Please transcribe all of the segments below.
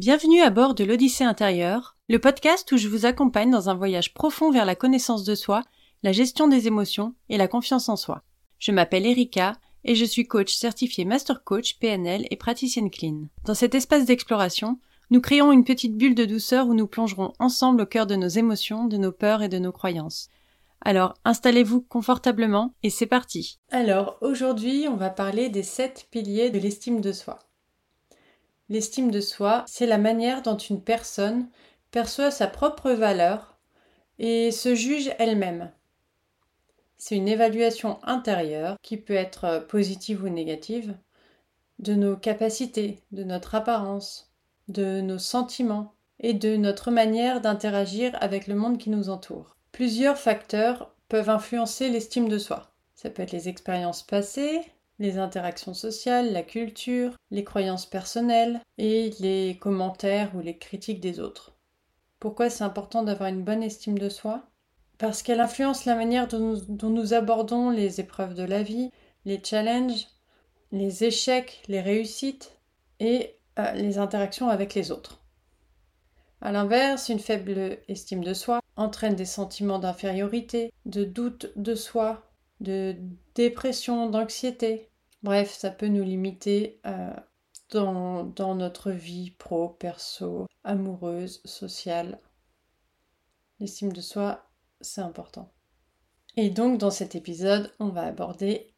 Bienvenue à bord de l'Odyssée intérieure, le podcast où je vous accompagne dans un voyage profond vers la connaissance de soi, la gestion des émotions et la confiance en soi. Je m'appelle Erika et je suis coach certifié Master Coach PNL et praticienne clean. Dans cet espace d'exploration, nous créons une petite bulle de douceur où nous plongerons ensemble au cœur de nos émotions, de nos peurs et de nos croyances. Alors, installez-vous confortablement et c'est parti. Alors, aujourd'hui, on va parler des sept piliers de l'estime de soi. L'estime de soi, c'est la manière dont une personne perçoit sa propre valeur et se juge elle-même. C'est une évaluation intérieure qui peut être positive ou négative de nos capacités, de notre apparence, de nos sentiments et de notre manière d'interagir avec le monde qui nous entoure. Plusieurs facteurs peuvent influencer l'estime de soi. Ça peut être les expériences passées, les interactions sociales, la culture, les croyances personnelles et les commentaires ou les critiques des autres. Pourquoi c'est important d'avoir une bonne estime de soi? Parce qu'elle influence la manière dont nous, abordons les épreuves de la vie, les challenges, les échecs, les réussites et euh, les interactions avec les autres. A l'inverse, une faible estime de soi entraîne des sentiments d'infériorité, de doute de soi, de dépression, d'anxiété. Bref, ça peut nous limiter euh, dans, dans notre vie pro, perso, amoureuse, sociale. L'estime de soi, c'est important. Et donc, dans cet épisode, on va aborder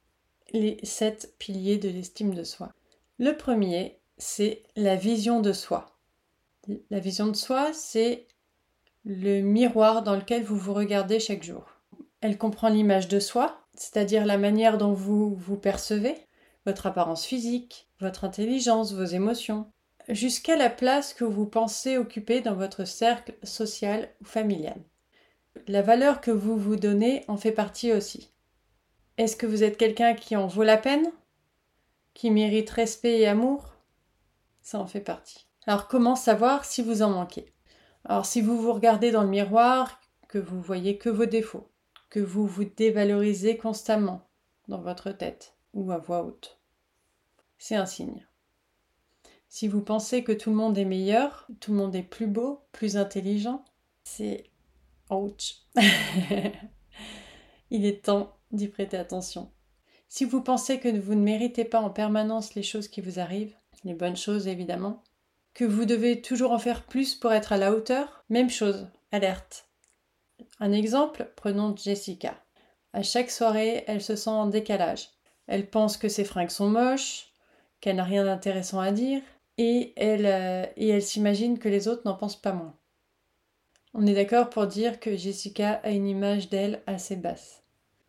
les sept piliers de l'estime de soi. Le premier, c'est la vision de soi. La vision de soi, c'est le miroir dans lequel vous vous regardez chaque jour. Elle comprend l'image de soi, c'est-à-dire la manière dont vous vous percevez, votre apparence physique, votre intelligence, vos émotions, jusqu'à la place que vous pensez occuper dans votre cercle social ou familial. La valeur que vous vous donnez en fait partie aussi. Est-ce que vous êtes quelqu'un qui en vaut la peine? Qui mérite respect et amour? Ça en fait partie. Alors comment savoir si vous en manquez? Alors si vous vous regardez dans le miroir, que vous voyez que vos défauts, que vous vous dévalorisez constamment dans votre tête ou à voix haute, c'est un signe. Si vous pensez que tout le monde est meilleur, tout le monde est plus beau, plus intelligent, c'est ouch. Il est temps d'y prêter attention. Si vous pensez que vous ne méritez pas en permanence les choses qui vous arrivent, les bonnes choses évidemment, que vous devez toujours en faire plus pour être à la hauteur, même chose, alerte. Un exemple, prenons Jessica. À chaque soirée, elle se sent en décalage. Elle pense que ses fringues sont moches, qu'elle n'a rien d'intéressant à dire, et elle, euh, et elle s'imagine que les autres n'en pensent pas moins. On est d'accord pour dire que Jessica a une image d'elle assez basse.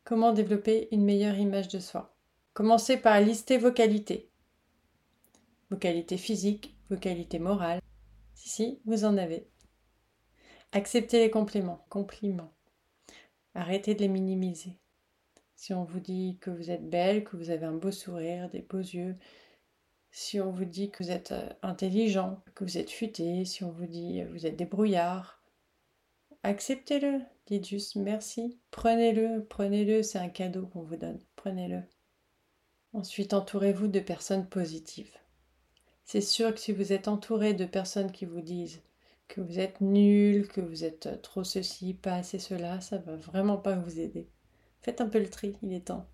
Comment développer une meilleure image de soi? Commencez par lister vos qualités. Vos qualités physiques, vos qualités morales. Si, si, vous en avez. Acceptez les compliments. Compliments. Arrêtez de les minimiser. Si on vous dit que vous êtes belle, que vous avez un beau sourire, des beaux yeux, si on vous dit que vous êtes euh, intelligent, que vous êtes futé, si on vous dit que vous êtes débrouillard, acceptez-le. Dites juste merci. Prenez-le, prenez-le, c'est un cadeau qu'on vous donne. Prenez-le. Ensuite, entourez-vous de personnes positives. C'est sûr que si vous êtes entouré de personnes qui vous disent que vous êtes nul, que vous êtes euh, trop ceci, pas assez cela, ça va vraiment pas vous aider. Faites un peu le tri, il est temps.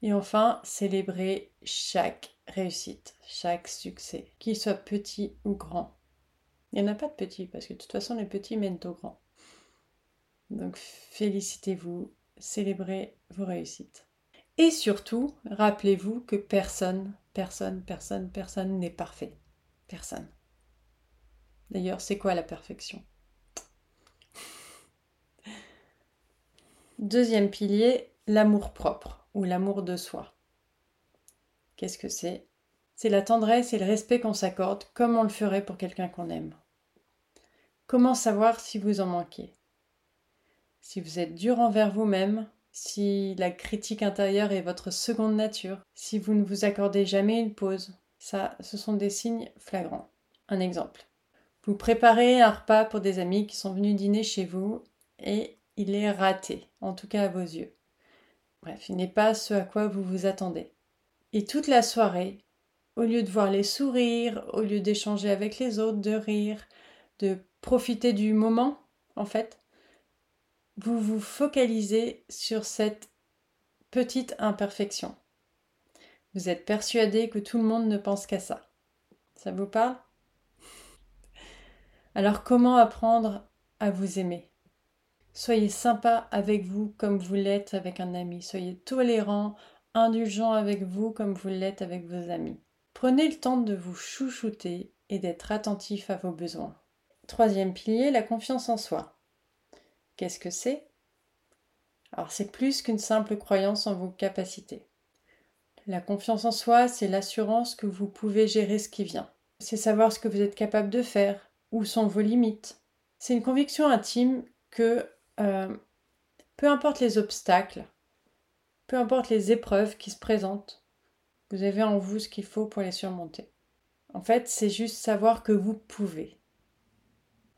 Et enfin, célébrez chaque réussite, chaque succès, qu'il soit petit ou grand. Il n'y en a pas de petit, parce que de toute façon, les petits mènent au grand. Donc félicitez-vous, célébrez vos réussites. Et surtout, rappelez-vous que personne, personne, personne, personne n'est parfait. Personne. D'ailleurs, c'est quoi la perfection? Deuxième pilier, l'amour propre ou l'amour de soi. Qu'est-ce que c'est? C'est la tendresse et le respect qu'on s'accorde comme on le ferait pour quelqu'un qu'on aime. Comment savoir si vous en manquez? Si vous êtes dur envers vous-même, si la critique intérieure est votre seconde nature, si vous ne vous accordez jamais une pause, ça, ce sont des signes flagrants. Un exemple. Vous préparez un repas pour des amis qui sont venus dîner chez vous et il est raté, en tout cas à vos yeux. Bref, il n'est pas ce à quoi vous vous attendez. Et toute la soirée, au lieu de voir les sourires, au lieu d'échanger avec les autres, de rire, de profiter du moment, en fait, vous vous focalisez sur cette petite imperfection. Vous êtes persuadé que tout le monde ne pense qu'à ça. Ça vous parle? Alors comment apprendre à vous aimer? Soyez sympa avec vous comme vous l'êtes avec un ami. Soyez tolérant, indulgent avec vous comme vous l'êtes avec vos amis. Prenez le temps de vous chouchouter et d'être attentif à vos besoins. Troisième pilier, la confiance en soi. Qu'est-ce que c'est? Alors c'est plus qu'une simple croyance en vos capacités. La confiance en soi, c'est l'assurance que vous pouvez gérer ce qui vient. C'est savoir ce que vous êtes capable de faire, où sont vos limites. C'est une conviction intime que euh, peu importe les obstacles, peu importe les épreuves qui se présentent, vous avez en vous ce qu'il faut pour les surmonter. En fait, c'est juste savoir que vous pouvez.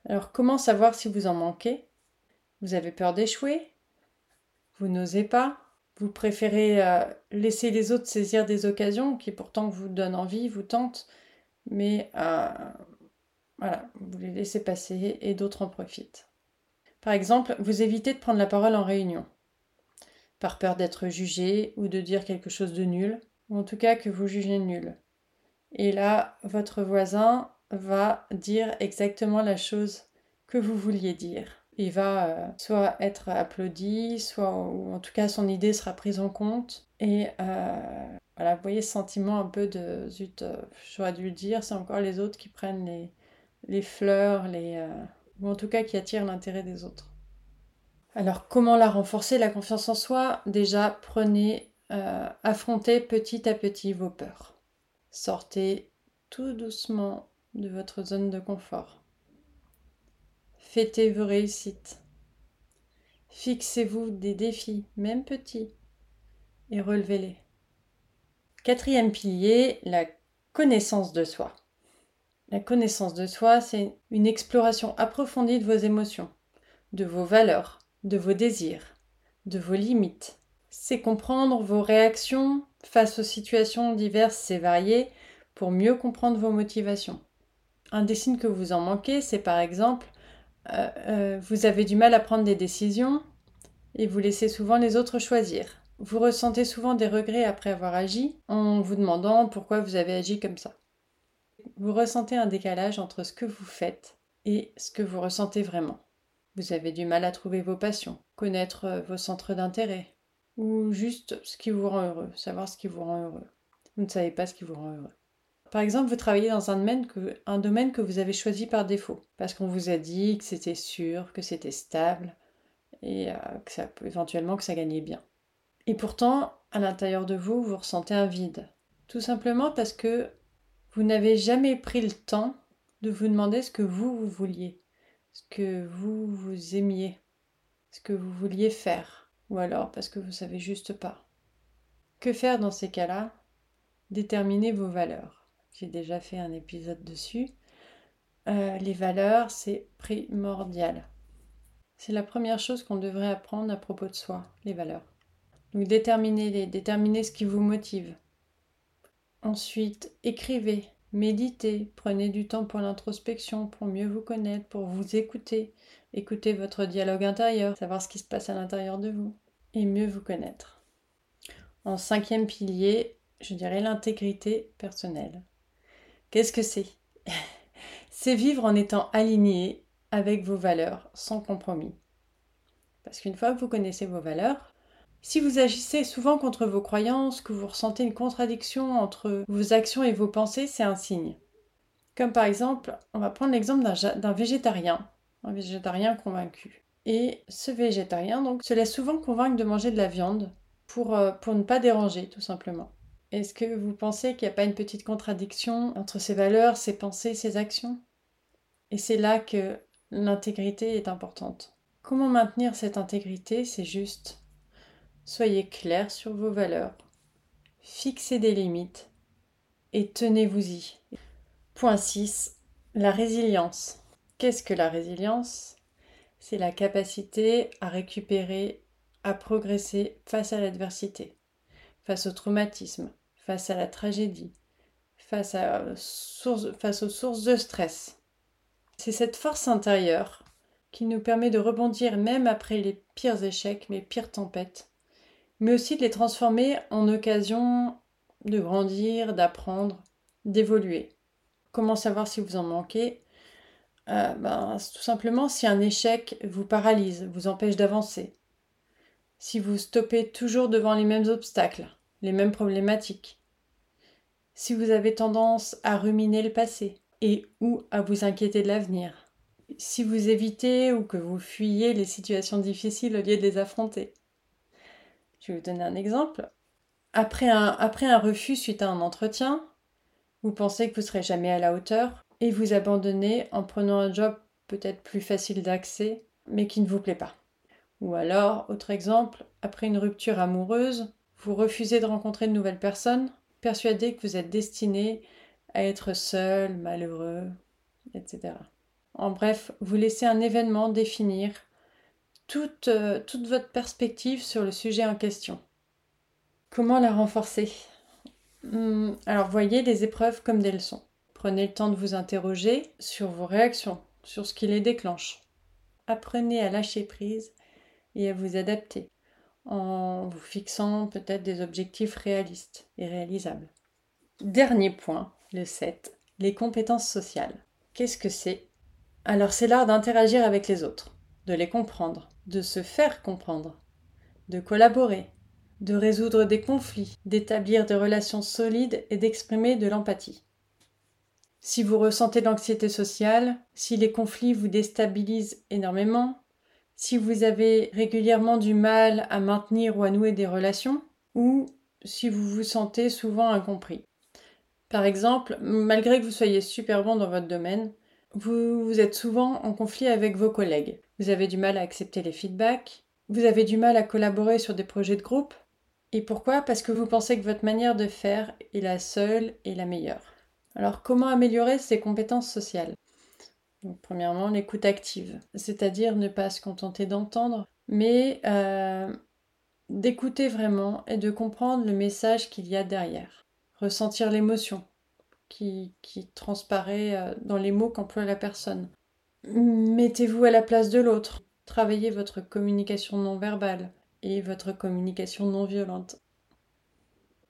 Alors comment savoir si vous en manquez? Vous avez peur d'échouer? Vous n'osez pas? Vous préférez euh, laisser les autres saisir des occasions qui pourtant vous donnent envie, vous tentent, mais euh, voilà, vous les laissez passer et d'autres en profitent. Par exemple, vous évitez de prendre la parole en réunion, par peur d'être jugé ou de dire quelque chose de nul, ou en tout cas que vous jugez nul. Et là, votre voisin va dire exactement la chose que vous vouliez dire. Il va euh, soit être applaudi, soit ou en tout cas son idée sera prise en compte. Et euh, voilà, vous voyez ce sentiment un peu de zut, euh, j'aurais dû le dire, c'est encore les autres qui prennent les, les fleurs, les, ou en tout cas qui attirent l'intérêt des autres. Alors comment la renforcer, la confiance en soi? Déjà, prenez, affrontez petit à petit vos peurs. Sortez tout doucement de votre zone de confort. Fêtez vos réussites. Fixez-vous des défis, même petits, et relevez-les. Quatrième pilier, la connaissance de soi. La connaissance de soi, c'est une exploration approfondie de vos émotions, de vos valeurs, de vos désirs, de vos limites. C'est comprendre vos réactions face aux situations diverses et variées pour mieux comprendre vos motivations. Un des signes que vous en manquez, c'est par exemple, euh, euh, vous avez du mal à prendre des décisions et vous laissez souvent les autres choisir. Vous ressentez souvent des regrets après avoir agi en vous demandant pourquoi vous avez agi comme ça. Vous ressentez un décalage entre ce que vous faites et ce que vous ressentez vraiment. Vous avez du mal à trouver vos passions, connaître euh, vos centres d'intérêt, ou juste ce qui vous rend heureux, savoir ce qui vous rend heureux. Vous ne savez pas ce qui vous rend heureux. Par exemple, vous travaillez dans un domaine, que, un domaine que vous avez choisi par défaut, parce qu'on vous a dit que c'était sûr, que c'était stable, et euh, que éventuellement que ça gagnait bien. Et pourtant, à l'intérieur de vous, vous ressentez un vide. Tout simplement parce que vous n'avez jamais pris le temps de vous demander ce que vous, vouliez, ce que vous, vous aimiez, ce que vous vouliez faire, ou alors parce que vous savez juste pas. Que faire dans ces cas-là? Déterminer vos valeurs. J'ai déjà fait un épisode dessus. Euh, les valeurs, c'est primordial. C'est la première chose qu'on devrait apprendre à propos de soi, les valeurs. Donc déterminez-les, déterminez ce qui vous motive. Ensuite, écrivez, méditez, prenez du temps pour l'introspection, pour mieux vous connaître, pour vous écouter, écouter votre dialogue intérieur, savoir ce qui se passe à l'intérieur de vous, et mieux vous connaître. En cinquième pilier, je dirais l'intégrité personnelle. Qu'est-ce que c'est? C'est vivre en étant aligné avec vos valeurs, sans compromis. Parce qu'une fois que vous connaissez vos valeurs, si vous agissez souvent contre vos croyances, que vous ressentez une contradiction entre vos actions et vos pensées, c'est un signe. Comme par exemple, on va prendre l'exemple d'un végétarien, un végétarien convaincu. Et ce végétarien donc se laisse souvent convaincre de manger de la viande pour, euh, pour ne pas déranger tout simplement. Est-ce que vous pensez qu'il n'y a pas une petite contradiction entre ses valeurs, ses pensées, ses actions? Et c'est là que l'intégrité est importante. Comment maintenir cette intégrité? C'est juste soyez clair sur vos valeurs, fixez des limites et tenez-vous-y. Point 6. La résilience. Qu'est-ce que la résilience? C'est la capacité à récupérer, à progresser face à l'adversité, face au traumatisme, face à la tragédie, face, face aux sources de stress. C'est cette force intérieure qui nous permet de rebondir même après les pires échecs, les pires tempêtes, mais aussi de les transformer en occasion de grandir, d'apprendre, d'évoluer. Comment savoir si vous en manquez? Euh, ben, Tout simplement si un échec vous paralyse, vous empêche d'avancer. Si vous stoppez toujours devant les mêmes obstacles, les mêmes problématiques. Si vous avez tendance à ruminer le passé et ou à vous inquiéter de l'avenir. Si vous évitez ou que vous fuyez les situations difficiles au lieu de les affronter. Je vais vous donner un exemple. Après un, refus suite à un entretien, vous pensez que vous ne serez jamais à la hauteur et vous abandonnez en prenant un job peut-être plus facile d'accès, mais qui ne vous plaît pas. Ou alors, autre exemple, après une rupture amoureuse, vous refusez de rencontrer de nouvelles personnes, persuadé que vous êtes destiné à être seul, malheureux, etc. En bref, vous laissez un événement définir toute, euh, toute votre perspective sur le sujet en question. Comment la renforcer? Hmm, alors voyez les épreuves comme des leçons. Prenez le temps de vous interroger sur vos réactions, sur ce qui les déclenche. Apprenez à lâcher prise et à vous adapter en vous fixant peut-être des objectifs réalistes et réalisables. Dernier point, le 7, les compétences sociales. Qu'est-ce que c'est? Alors c'est l'art d'interagir avec les autres, de les comprendre, de se faire comprendre, de collaborer, de résoudre des conflits, d'établir des relations solides et d'exprimer de l'empathie. Si vous ressentez l'anxiété sociale, si les conflits vous déstabilisent énormément, si vous avez régulièrement du mal à maintenir ou à nouer des relations, ou si vous vous sentez souvent incompris. Par exemple, malgré que vous soyez super bon dans votre domaine, vous, vous êtes souvent en conflit avec vos collègues. Vous avez du mal à accepter les feedbacks, vous avez du mal à collaborer sur des projets de groupe, et pourquoi? Parce que vous pensez que votre manière de faire est la seule et la meilleure. Alors comment améliorer ces compétences sociales? Premièrement, l'écoute active, c'est-à-dire ne pas se contenter d'entendre, mais euh, d'écouter vraiment et de comprendre le message qu'il y a derrière. Ressentir l'émotion qui, qui transparaît euh, dans les mots qu'emploie la personne. Mettez-vous à la place de l'autre. Travaillez votre communication non verbale et votre communication non violente.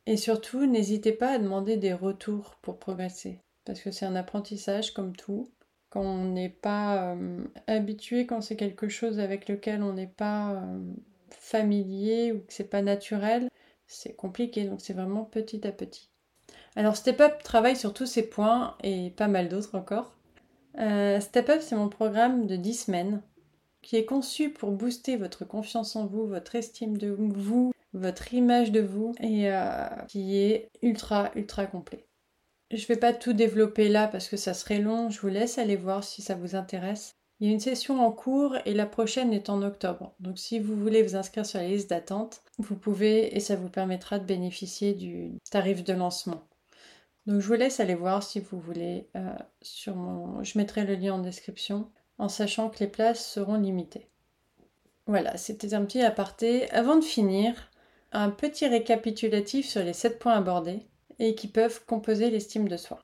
Et surtout, n'hésitez pas à demander des retours pour progresser, parce que c'est un apprentissage comme tout. Quand on n'est pas euh, habitué, quand c'est quelque chose avec lequel on n'est pas euh, familier ou que c'est pas naturel, c'est compliqué, donc c'est vraiment petit à petit. Alors Step Up travaille sur tous ces points et pas mal d'autres encore. Euh, Step Up, c'est mon programme de 10 semaines qui est conçu pour booster votre confiance en vous, votre estime de vous, votre image de vous, et euh, qui est ultra, ultra complet. Je ne vais pas tout développer là parce que ça serait long, je vous laisse aller voir si ça vous intéresse. Il y a une session en cours et la prochaine est en octobre. Donc si vous voulez vous inscrire sur la liste d'attente, vous pouvez et ça vous permettra de bénéficier du tarif de lancement. Donc je vous laisse aller voir si vous voulez euh. Je mettrai le lien en description en sachant que les places seront limitées. Voilà, c'était un petit aparté. Avant de finir, un petit récapitulatif sur les 7 points abordés et qui peuvent composer l'estime de soi.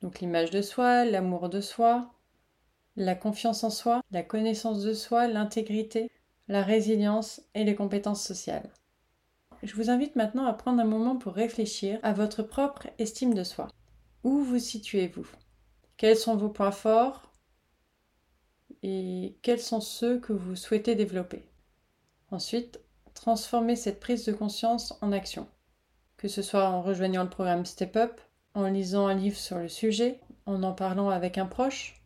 Donc l'image de soi, l'amour de soi, la confiance en soi, la connaissance de soi, l'intégrité, la résilience et les compétences sociales. Je vous invite maintenant à prendre un moment pour réfléchir à votre propre estime de soi. Où vous situez-vous? Quels sont vos points forts? Et quels sont ceux que vous souhaitez développer? Ensuite, transformez cette prise de conscience en action, que ce soit en rejoignant le programme Step Up, en lisant un livre sur le sujet, en en parlant avec un proche.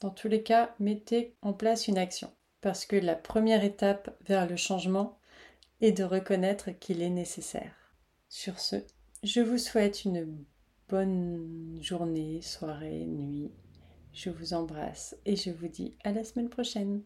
Dans tous les cas, mettez en place une action, parce que la première étape vers le changement est de reconnaître qu'il est nécessaire. Sur ce, je vous souhaite une bonne journée, soirée, nuit je vous embrasse et je vous dis à la semaine prochaine.